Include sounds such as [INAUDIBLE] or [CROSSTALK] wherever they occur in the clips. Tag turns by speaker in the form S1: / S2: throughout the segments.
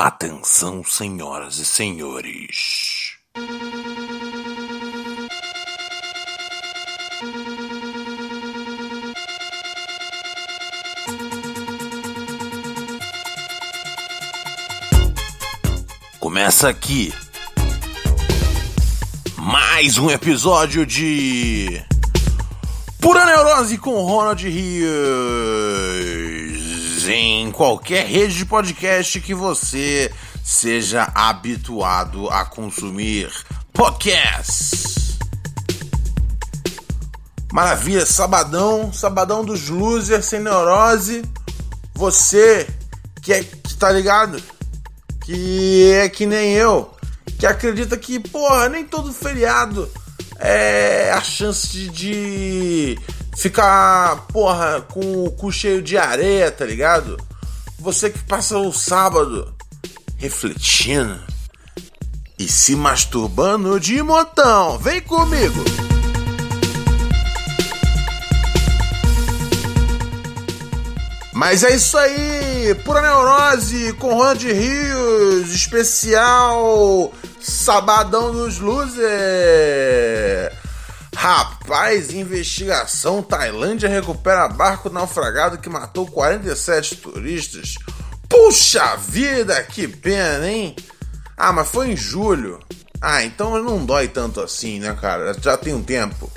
S1: Atenção, senhoras e senhores. Começa aqui mais um episódio de Pura Neurose com Ronald Rios em qualquer rede de podcast que você seja habituado a consumir podcasts. Maravilha, sabadão, sabadão dos losers sem neurose. Você que é que tá ligado? Que é que nem eu que acredita que, porra, nem todo feriado é a chance de, de ficar, porra, com o cu cheio de areia, tá ligado? Você que passa o sábado refletindo e se masturbando de montão, vem comigo! Mas é isso aí, pura neurose com Ronald Rios, especial Sabadão dos Losers. Rapaz, investigação: Tailândia recupera barco naufragado que matou 47 turistas. Puxa vida, que pena, hein? Ah, mas foi em julho. Ah, então não dói tanto assim, né, cara? Já tem um tempo.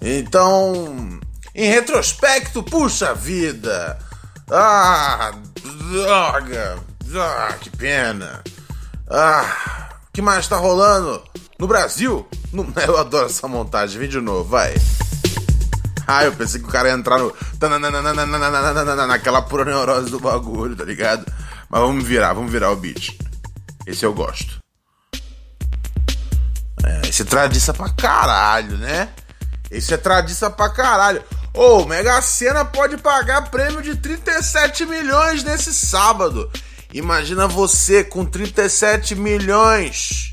S1: Então, em retrospecto, puxa vida. Ah, droga. Ah, que pena. Ah, que mais tá rolando? No Brasil? [LAUGHS] Eu adoro essa montagem. De novo, vai. Ah, eu pensei que o cara ia entrar no. Naquela pura neurose do bagulho, tá ligado? Mas vamos virar, vamos virar o beat. Esse eu gosto. É, esse é tradiça pra caralho, né? Esse é tradiça pra caralho. Ô, oh, Mega Sena pode pagar prêmio de 37 milhões nesse sábado. Imagina você com 37 milhões.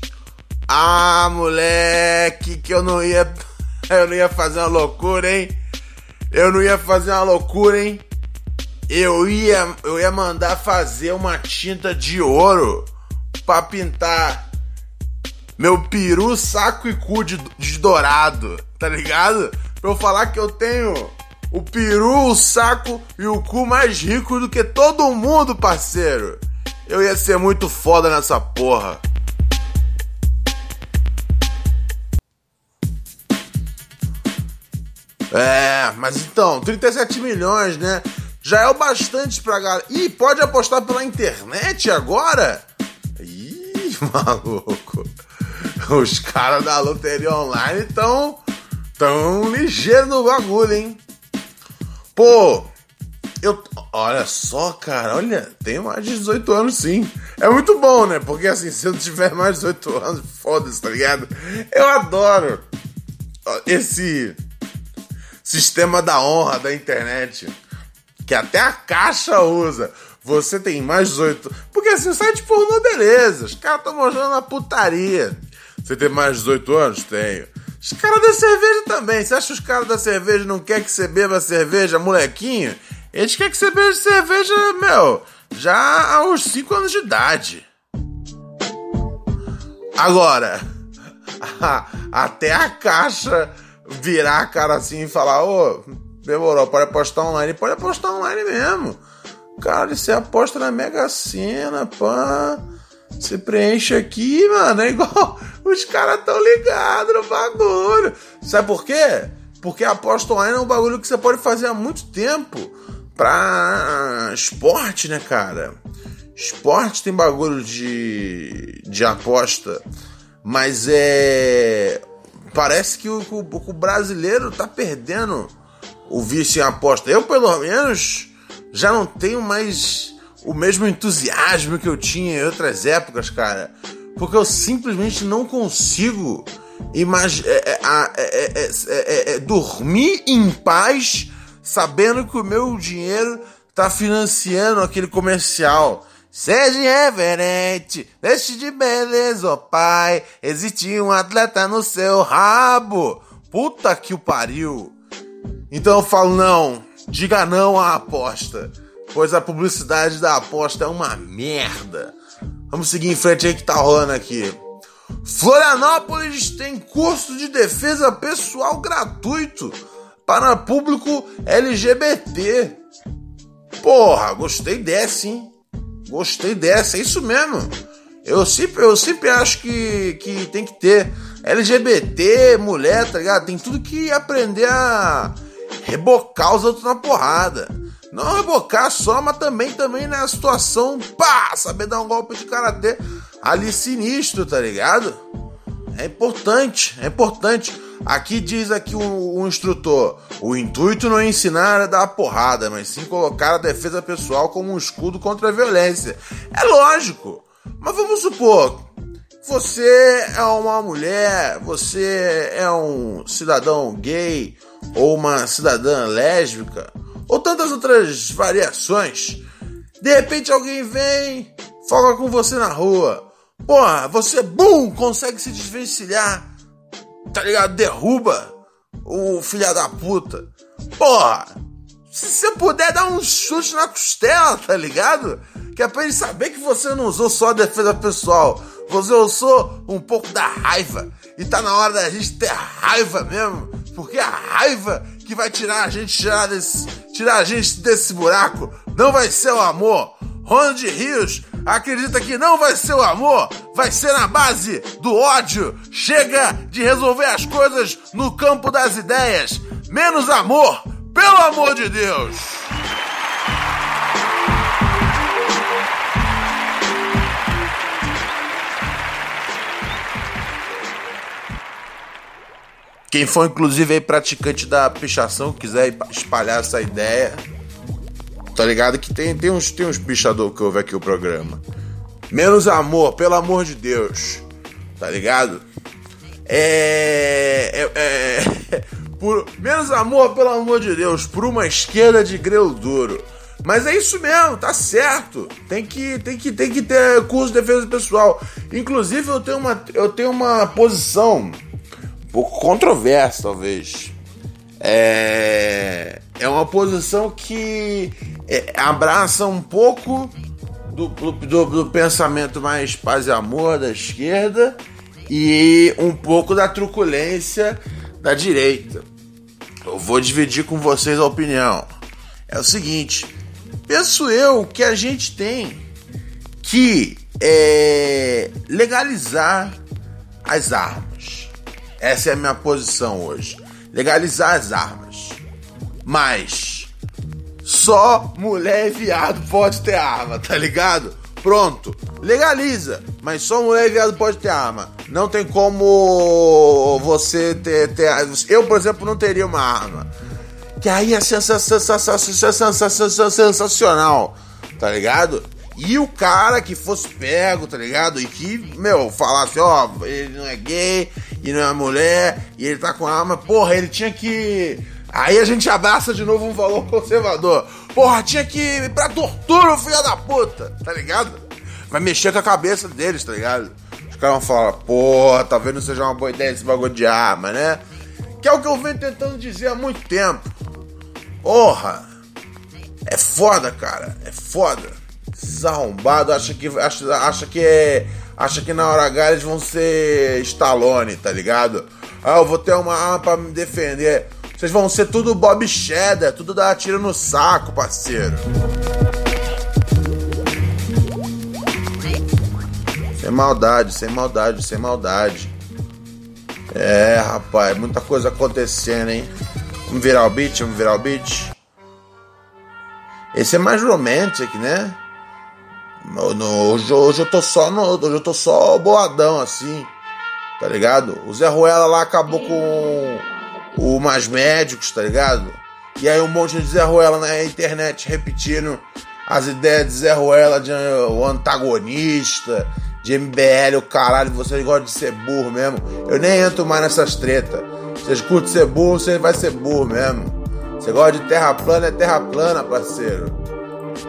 S1: Ah, moleque, que eu não ia. [LAUGHS] Eu não ia fazer uma loucura, hein? Eu não ia fazer uma loucura, hein? Eu ia, eu ia mandar fazer uma tinta de ouro pra pintar meu peru, saco e cu de, de dourado, tá ligado? Pra eu falar que eu tenho o peru, o saco e o cu mais rico do que todo mundo, parceiro. Eu ia ser muito foda nessa porra. É, mas então, 37 milhões, né? Já é o bastante pra galera. Ih, pode apostar pela internet agora? Ih, [LAUGHS] maluco. Os caras da loteria online estão tão ligeiro no bagulho, hein? Pô, eu. Olha só, cara, olha, tenho mais de 18 anos sim. É muito bom, né? Porque assim, se eu tiver mais de 18 anos, foda-se, tá ligado? Eu adoro esse sistema da honra da internet. Que até a caixa usa. Você tem mais de 18. Porque assim, o site pornô, beleza. Os caras estão mostrando a putaria. Você tem mais de 18 anos? Tenho. Os caras da cerveja também. Você acha que os caras da cerveja não querem que você beba cerveja, molequinho? Eles querem que você beba cerveja, meu, já aos 5 anos de idade. Agora, [LAUGHS] até a caixa virar a cara assim e falar: Ô, demorou, pode apostar online? Pode apostar online mesmo. Cara, você aposta na Mega Sena, pá. Você preenche aqui, mano, é igual. [LAUGHS] Os caras tão ligados no bagulho. Sabe por quê? Porque a aposta online é um bagulho que você pode fazer há muito tempo pra esporte, né, cara? Esporte tem bagulho de, de aposta, mas é. Parece que o, o, o brasileiro tá perdendo o vício em aposta. Eu, pelo menos, já não tenho mais o mesmo entusiasmo que eu tinha em outras épocas, cara. Porque eu simplesmente não consigo imag é, é, é, dormir em paz sabendo que o meu dinheiro tá financiando aquele comercial. Seja reverente, deixe de beleza, ó pai. Existe um atleta no seu rabo. Puta que o pariu. Então eu falo, não, diga não à aposta. Pois a publicidade da aposta é uma merda. Vamos seguir em frente aí que tá rolando aqui. Florianópolis tem curso de defesa pessoal gratuito para público LGBT. Porra, gostei dessa, hein? Gostei dessa, é isso mesmo. Eu sempre, eu sempre acho que, que tem que ter LGBT, mulher, tá ligado? Tem tudo que aprender a rebocar os outros na porrada. Não rebocar só, mas também, também na situação, pá, saber dar um golpe de karatê ali sinistro, tá ligado? É importante, é importante. Aqui diz aqui o, o, instrutor: o intuito não é ensinar a dar porrada, mas sim colocar a defesa pessoal como um escudo contra a violência. É lógico, mas vamos supor. Você é uma mulher, você é um cidadão gay ou uma cidadã lésbica ou tantas outras variações. De repente alguém vem, fala com você na rua. Porra, você, bum, consegue se desvencilhar. Tá ligado? Derruba o filho da puta. Porra, se você puder dar um chute na costela, tá ligado? Que é pra ele saber que você não usou só a defesa pessoal. Você usou um pouco da raiva. E tá na hora da gente ter raiva mesmo. Porque a raiva que vai tirar a gente tirar, desse, tirar a gente desse buraco não vai ser o amor. Ronald Rios acredita que não vai ser o amor, vai ser na base do ódio. Chega de resolver as coisas no campo das ideias. Menos amor, pelo amor de Deus! Quem for, inclusive, aí, praticante da pichação, quiser espalhar essa ideia, tá ligado? Que tem, tem uns, tem uns pichador que ouve aqui o programa. Menos amor, pelo amor de Deus. Tá ligado? É. é, é [LAUGHS] por, menos amor, pelo amor de Deus, por uma esquerda de greu duro. Mas é isso mesmo, tá certo. Tem que, tem que, tem que ter curso de defesa pessoal. Inclusive, eu tenho uma, eu tenho uma posição pouco controverso, talvez. É, é uma posição que é, abraça um pouco do, do, do, pensamento mais paz e amor da esquerda e um pouco da truculência da direita. Eu vou dividir com vocês a opinião. É o seguinte: penso eu que a gente tem que é, legalizar as armas. Essa é a minha posição hoje. Legalizar as armas. Mas só mulher e viado pode ter arma, tá ligado? Pronto, legaliza, mas só mulher e viado pode ter arma. Não tem como você ter, ter. Eu, por exemplo, não teria uma arma. Que aí é sensacional, tá ligado? E o cara que fosse pego, tá ligado? E que, meu, falasse, ó, ele não é gay, e não é mulher, e ele tá com arma, porra, ele tinha que. Aí a gente abraça de novo um valor conservador. Porra, tinha que ir pra tortura o filho da puta, tá ligado? Vai mexer com a cabeça deles, tá ligado? Os caras vão falar, porra, talvez não seja uma boa ideia esse bagulho de arma, né? Que é o que eu venho tentando dizer há muito tempo. Porra! É foda, cara. É foda. Esses arrombados acham que, acha, acha que é acha que na hora H eles vão ser Stallone, tá ligado? Ah, eu vou ter uma arma pra me defender. Vocês vão ser tudo Bob Cheddar, tudo dar tiro no saco, parceiro. Sem maldade, sem maldade, sem maldade. É, rapaz, muita coisa acontecendo, hein? Vamos virar o beat, vamos virar o beat. Esse é mais romantic, né? No, hoje, hoje, eu tô só no, hoje eu tô só boadão assim, tá ligado? O Zé Ruela lá acabou com o Mais Médicos, tá ligado? E aí um monte de Zé Ruela na internet repetindo as ideias de Zé Ruela de o antagonista, de MBL, o caralho, vocês gostam de ser burro mesmo. Eu nem entro mais nessas tretas. Vocês curtem ser burro, você vai ser burro mesmo. Você gosta de terra plana, é terra plana, parceiro.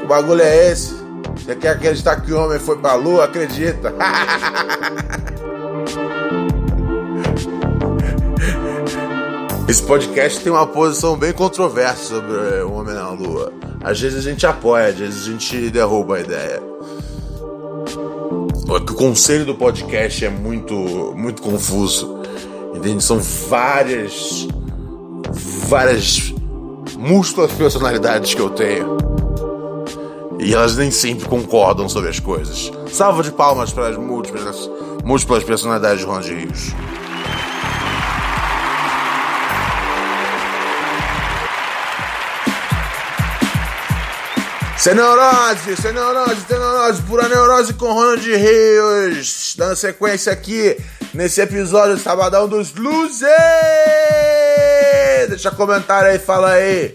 S1: O bagulho é esse. Você quer acreditar que o homem foi pra lua? Acredita. [LAUGHS] Esse podcast tem uma posição bem controversa sobre o Homem na Lua. Às vezes a gente apoia, às vezes a gente derruba a ideia. O conselho do podcast é muito, muito confuso. Entende? São várias. várias múltiplas personalidades que eu tenho. E elas nem sempre concordam sobre as coisas. Salva de palmas para as múltiplas, múltiplas personalidades de Ronald Rios. Sem neurose, sem neurose, sem neurose, pura neurose com Ronald Rios. Dando sequência aqui nesse episódio Sabadão dos Luzes. Deixa comentário aí, fala aí.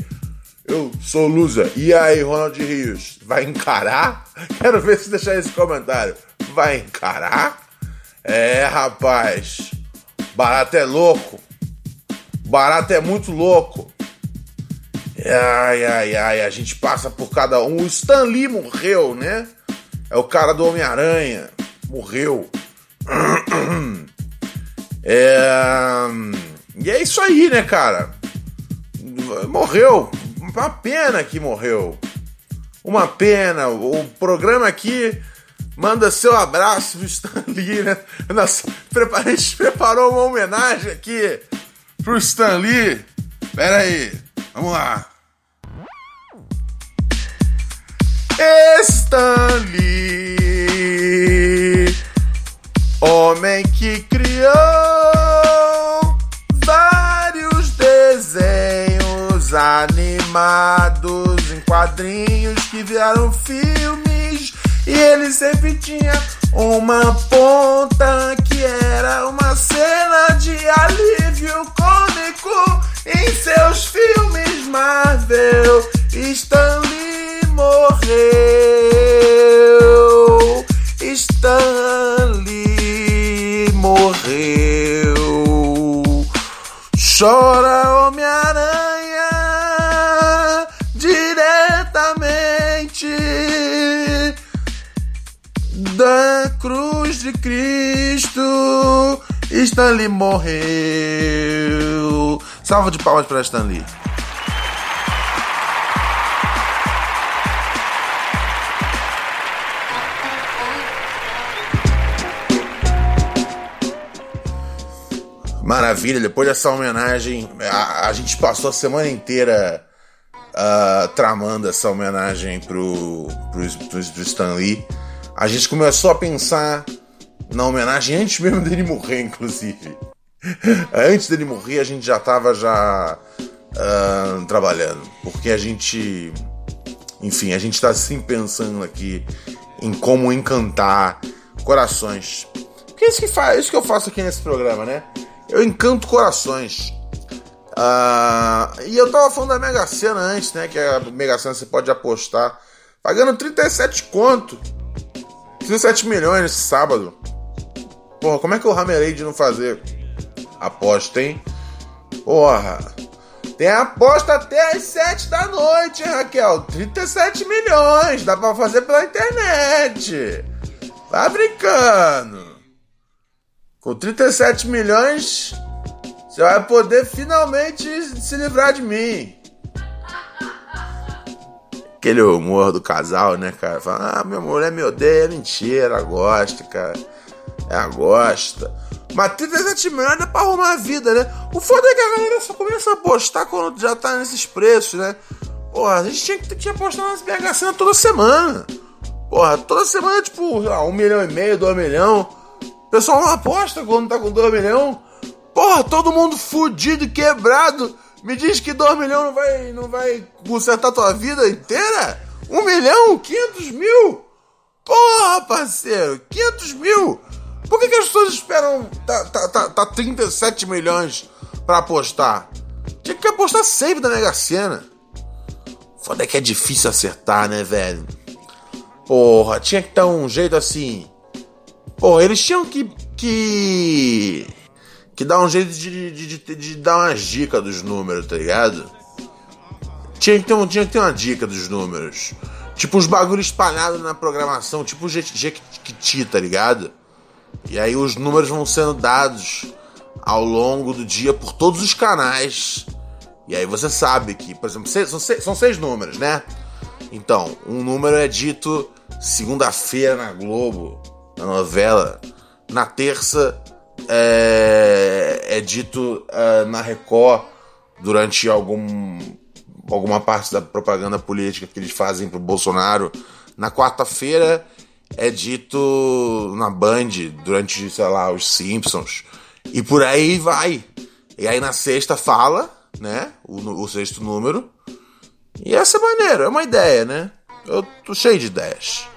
S1: Eu sou loser. E aí, Ronald Rios, vai encarar? [LAUGHS] Quero ver se deixar esse comentário. Vai encarar? É, rapaz. Barato é louco. Barato é muito louco. Ai, ai, ai, a gente passa por cada um. O Stan Lee morreu, né? É o cara do Homem-Aranha. Morreu. É... E é isso aí, né, cara? Morreu. Uma pena que morreu. Uma pena. O programa aqui manda seu abraço pro Stan Lee, né? Nossa, a gente preparou uma homenagem aqui pro Stan Lee. Pera aí, vamos lá. Stanley, homem que criou vários desenhos animados em quadrinhos que viraram filmes e ele sempre tinha uma ponta que era uma cena de alívio cômico em seus filmes Marvel. Stanley morreu. Stanley morreu. Chora Homem-Aranha diretamente da cruz de Cristo. Stanley morreu. Salva de palmas para Stanley. Maravilha, depois dessa homenagem, a, a gente passou a semana inteira uh, tramando essa homenagem pro, pro, pro, pro Stan Lee. A gente começou a pensar na homenagem antes mesmo dele morrer, inclusive. [LAUGHS] antes dele morrer, a gente já estava já uh, trabalhando, porque a gente, enfim, a gente está sempre pensando aqui em como encantar corações. Porque é isso que, faz, é isso que eu faço aqui nesse programa, né? Eu encanto corações. Ah, e eu tava falando da Mega Sena antes, né? Que a Mega Sena você pode apostar. Pagando 37 conto. 37 milhões sábado. Porra, como é que o Ramerade de não fazer aposta, hein? Porra. Tem aposta até às 7 da noite, hein, Raquel? 37 milhões. Dá pra fazer pela internet. Tá brincando. Com 37 milhões, você vai poder finalmente se livrar de mim. Aquele humor do casal, né, cara? Fala, ah, minha mulher me odeia, é mentira, gosta, cara. Ela gosta. Mas 37 milhões é pra arrumar a vida, né? O foda é que a galera só começa a apostar quando já tá nesses preços, né? Porra, a gente tinha que, apostar nas BH toda semana. Porra, toda semana, tipo, um milhão e meio, dois milhões. Pessoal não aposta quando tá com 2 milhões. Porra, todo mundo fudido, quebrado. Me diz que 2 milhões não vai, não vai consertar tua vida inteira? 1 um milhão? 500 mil? Porra, parceiro, 500 mil? Por que, que as pessoas esperam tá, tá, tá, tá 37 milhões para apostar? Tinha que apostar sempre da Mega Sena. Foda é que é difícil acertar, né, velho? Porra, tinha que dar um jeito assim. Porra, eles tinham que. que. que dar um jeito de, de, de, de dar umas dicas dos números, tá ligado? Tinha que, ter um, tinha que ter uma dica dos números. Tipo uns bagulhos espalhados na programação, tipo o Jequiti, tá ligado? E aí os números vão sendo dados ao longo do dia por todos os canais. E aí você sabe que, por exemplo, seis, são, seis, são seis números, né? Então, um número é dito segunda-feira na Globo, na novela. Na terça é, é dito uh, na Record durante algum alguma parte da propaganda política que eles fazem pro Bolsonaro. Na quarta-feira é dito na Band durante, sei lá, os Simpsons. E por aí vai. E aí na sexta fala, né? O, o sexto número. E essa é maneira, é uma ideia, né? Eu tô cheio de ideias.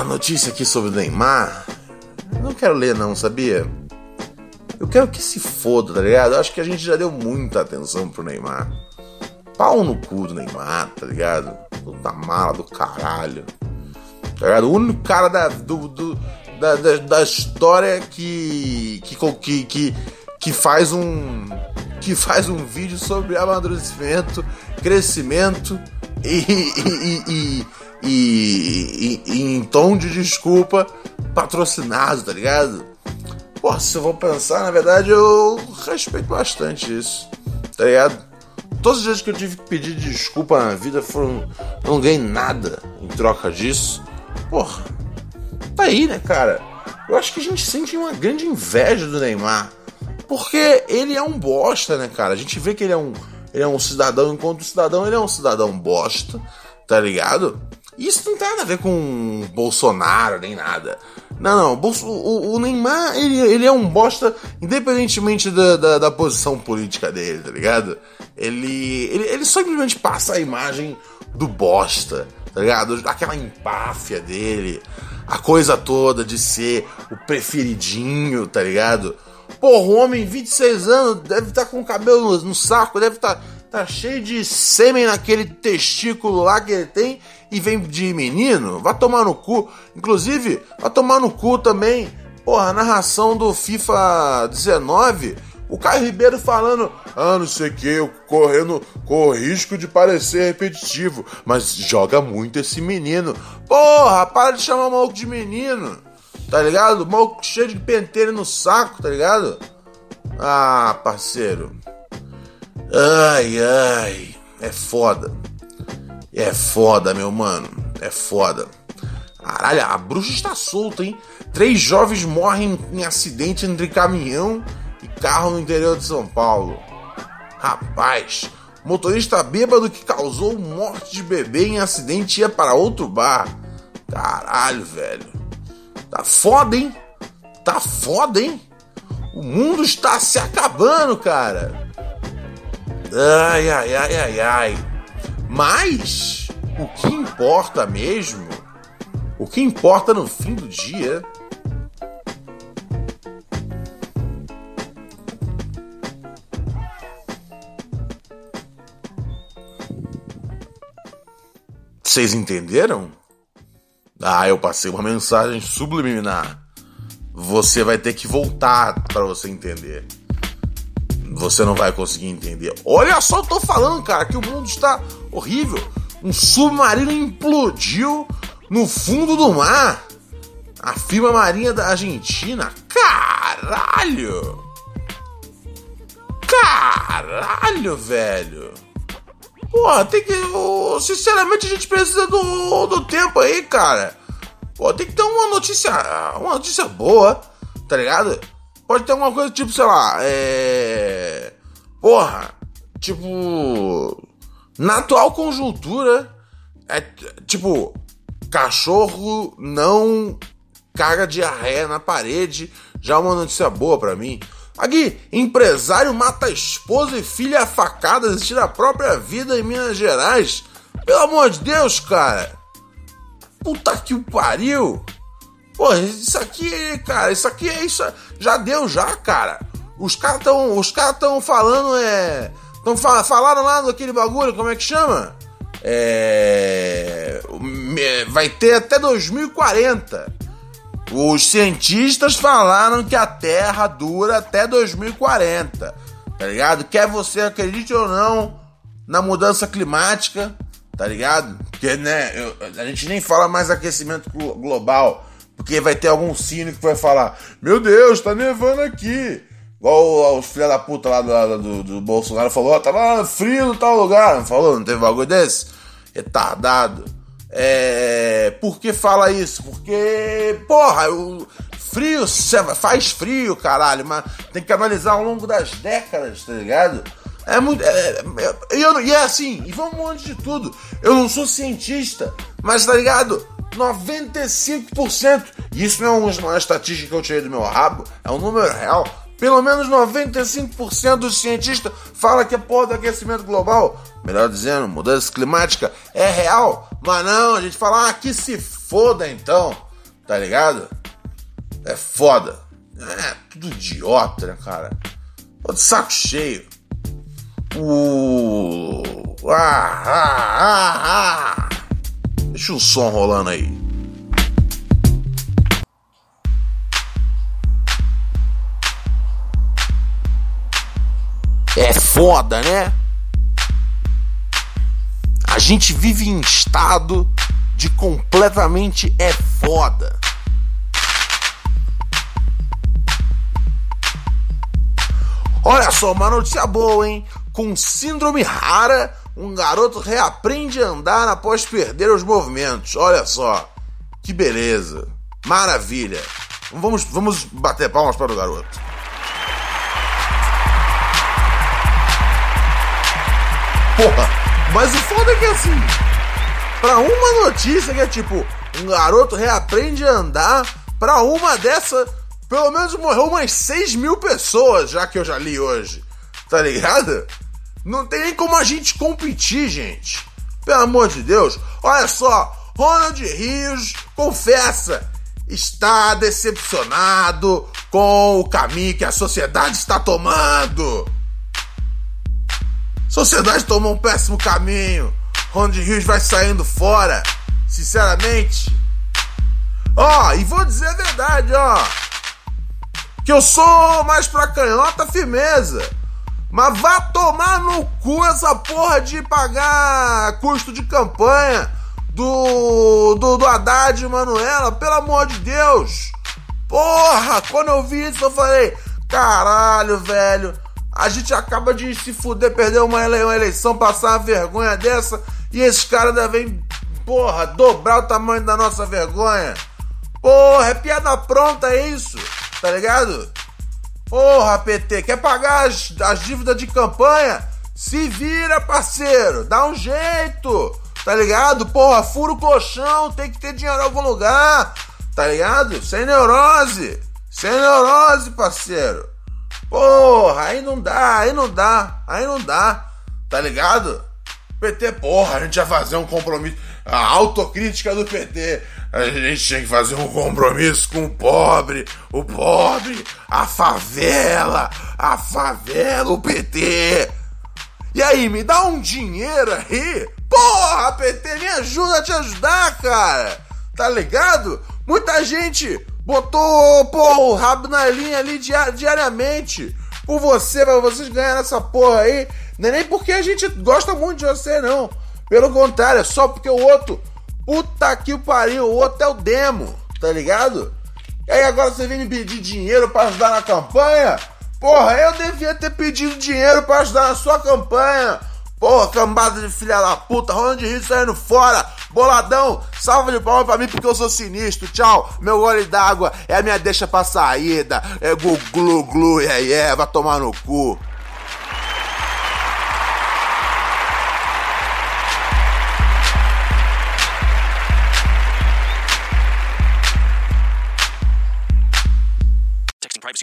S1: Ah, notícia aqui sobre o Neymar. Não quero ler, não, sabia? Eu quero que se foda, tá ligado? Eu acho que a gente já deu muita atenção pro Neymar. Pau no cu do Neymar, tá ligado? Puta mala do caralho. Tá ligado? O único cara da, do, do da, da, da, história que, que, que, que, que faz um. que faz um vídeo sobre amadurecimento, crescimento e, e, e, e, e, em tom de desculpa patrocinado, tá ligado? Pô, se eu vou pensar, na verdade eu respeito bastante isso, tá ligado? Todos os dias que eu tive que pedir desculpa na vida foram. Eu não ganhei nada em troca disso. Porra, tá aí, né, cara? Eu acho que a gente sente uma grande inveja do Neymar. Porque ele é um bosta, né, cara? A gente vê que ele é um, ele é um cidadão, enquanto cidadão, ele é um cidadão bosta, tá ligado? Isso não tem nada a ver com Bolsonaro nem nada. Não, não. O, o Neymar, ele, ele é um bosta, independentemente da, da, da, posição política dele, tá ligado? Ele, ele, ele simplesmente passa a imagem do bosta, tá ligado? Aquela empáfia dele, a coisa toda de ser o preferidinho, tá ligado? Porra, o homem, 26 anos, deve estar tá com o cabelo no, saco, deve estar. Tá tá cheio de sêmen naquele testículo lá que ele tem e vem de menino, vai tomar no cu. Inclusive, vai tomar no cu também, porra, a narração do FIFA 19, o Caio Ribeiro falando, ah, não sei o que, eu correndo, com risco de parecer repetitivo, mas joga muito esse menino. Porra, para de chamar o maluco de menino, tá ligado? O maluco cheio de pentelho no saco, tá ligado? Ah, parceiro. Ai, ai, é foda. É foda, meu mano. É foda. Caralho, a bruxa está solta, hein? Três jovens morrem em acidente entre caminhão e carro no interior de São Paulo. Rapaz, motorista bêbado que causou morte de bebê em acidente ia para outro bar. Caralho, velho. Tá foda, hein? Tá foda, hein? O mundo está se acabando, cara. Ai, ai, ai, ai, ai. Mas o que importa mesmo, o que importa no fim do dia. Vocês entenderam? Ah, eu passei uma mensagem subliminar. Você vai ter que voltar para você entender você não vai conseguir entender. Olha só, eu tô falando, cara, que o mundo está horrível. Um submarino implodiu no fundo do mar. A firma marinha da Argentina. Caralho! Caralho, velho! Pô, tem que. Sinceramente, a gente precisa do, do tempo aí, cara. Pô, tem que ter uma notícia. Uma notícia boa, tá ligado? Pode ter alguma coisa tipo, sei lá, é. Porra, tipo. Na atual conjuntura, é tipo, cachorro não caga diarreia na parede. Já é uma notícia boa para mim. Aqui, empresário mata esposa e filha a facadas e tira a própria vida em Minas Gerais. Pelo amor de Deus, cara. Puta que o pariu! Pô, isso aqui, cara, isso aqui é isso. Já deu, já, cara. Os caras estão os caras tão falando, é. Tão, falaram lá daquele bagulho, como é que chama? É, vai ter até 2040. Os cientistas falaram que a Terra dura até 2040. Tá ligado? Quer você acredite ou não na mudança climática, tá ligado? Porque, né, eu, a gente nem fala mais aquecimento global, porque vai ter algum cínico que vai falar: Meu Deus, tá nevando aqui. Igual os filha da puta lá do, do, do Bolsonaro falou: oh, tava frio no tal lugar. Não falou? Não teve bagulho desse? Retardado. É. Por que fala isso? Porque, porra, o frio faz frio, caralho, mas tem que analisar ao longo das décadas, tá ligado? É muito. É, é, eu, e é assim, e vamos longe de tudo. Eu não sou cientista, mas tá ligado? 95%, e isso não é uma estatística que eu tirei do meu rabo, é um número real. Pelo menos 95% dos cientistas fala que a porra do aquecimento global, melhor dizendo, mudança climática, é real. Mas não, a gente fala, ah, que se foda então, tá ligado? É foda. É tudo idiota, né, cara? Tô de saco cheio. Uh, ah, ah, ah, ah. Deixa o som rolando aí. É foda, né? A gente vive em estado de completamente é foda. Olha só, uma notícia boa, hein? Com síndrome rara, um garoto reaprende a andar após perder os movimentos. Olha só, que beleza, maravilha. Vamos, vamos bater palmas para o garoto. Porra, mas o foda é que assim, pra uma notícia que é tipo, um garoto reaprende a andar, pra uma dessa, pelo menos morreu umas 6 mil pessoas, já que eu já li hoje. Tá ligado? Não tem nem como a gente competir, gente. Pelo amor de Deus. Olha só, Ronald Rios confessa está decepcionado com o caminho que a sociedade está tomando. Sociedade tomou um péssimo caminho. Ronald Rios vai saindo fora. Sinceramente. Ó, oh, e vou dizer a verdade, ó. Que eu sou mais pra canhota firmeza. Mas vá tomar no cu essa porra de pagar custo de campanha do, do, do Haddad e Manuela, pelo amor de Deus. Porra, quando eu vi isso eu falei, caralho, velho a gente acaba de se fuder, perder uma eleição, passar uma vergonha dessa, e esses caras devem, porra, dobrar o tamanho da nossa vergonha. Porra, é piada pronta é isso, tá ligado? Porra, PT, quer pagar as, as dívidas de campanha? Se vira, parceiro, dá um jeito, tá ligado? Porra, fura o colchão, tem que ter dinheiro em algum lugar, tá ligado? Sem neurose, sem neurose, parceiro. Porra, aí não dá, aí não dá, aí não dá, tá ligado? PT, porra, a gente ia fazer um compromisso. A autocrítica do PT. A gente tinha que fazer um compromisso com o pobre, o pobre, a favela, a favela, o PT. E aí, me dá um dinheiro aí? Porra, PT, me ajuda a te ajudar, cara. Tá ligado? Muita gente Botou, pô, o rabo na linha ali diariamente. Por você, pra vocês ganharem essa porra aí. Não é nem porque a gente gosta muito de você, não. Pelo contrário, é só porque o outro. Puta que pariu, o outro é o demo, tá ligado? E aí agora você vem me pedir dinheiro para ajudar na campanha? Porra, eu devia ter pedido dinheiro para ajudar na sua campanha. Porra, cambada de filha da puta, Ronald Rio saindo fora. Boladão, salva de palmas pra mim porque eu sou sinistro. Tchau, meu gole d'água é a minha deixa pra saída. É glu glu glu, é, é, vai tomar no cu.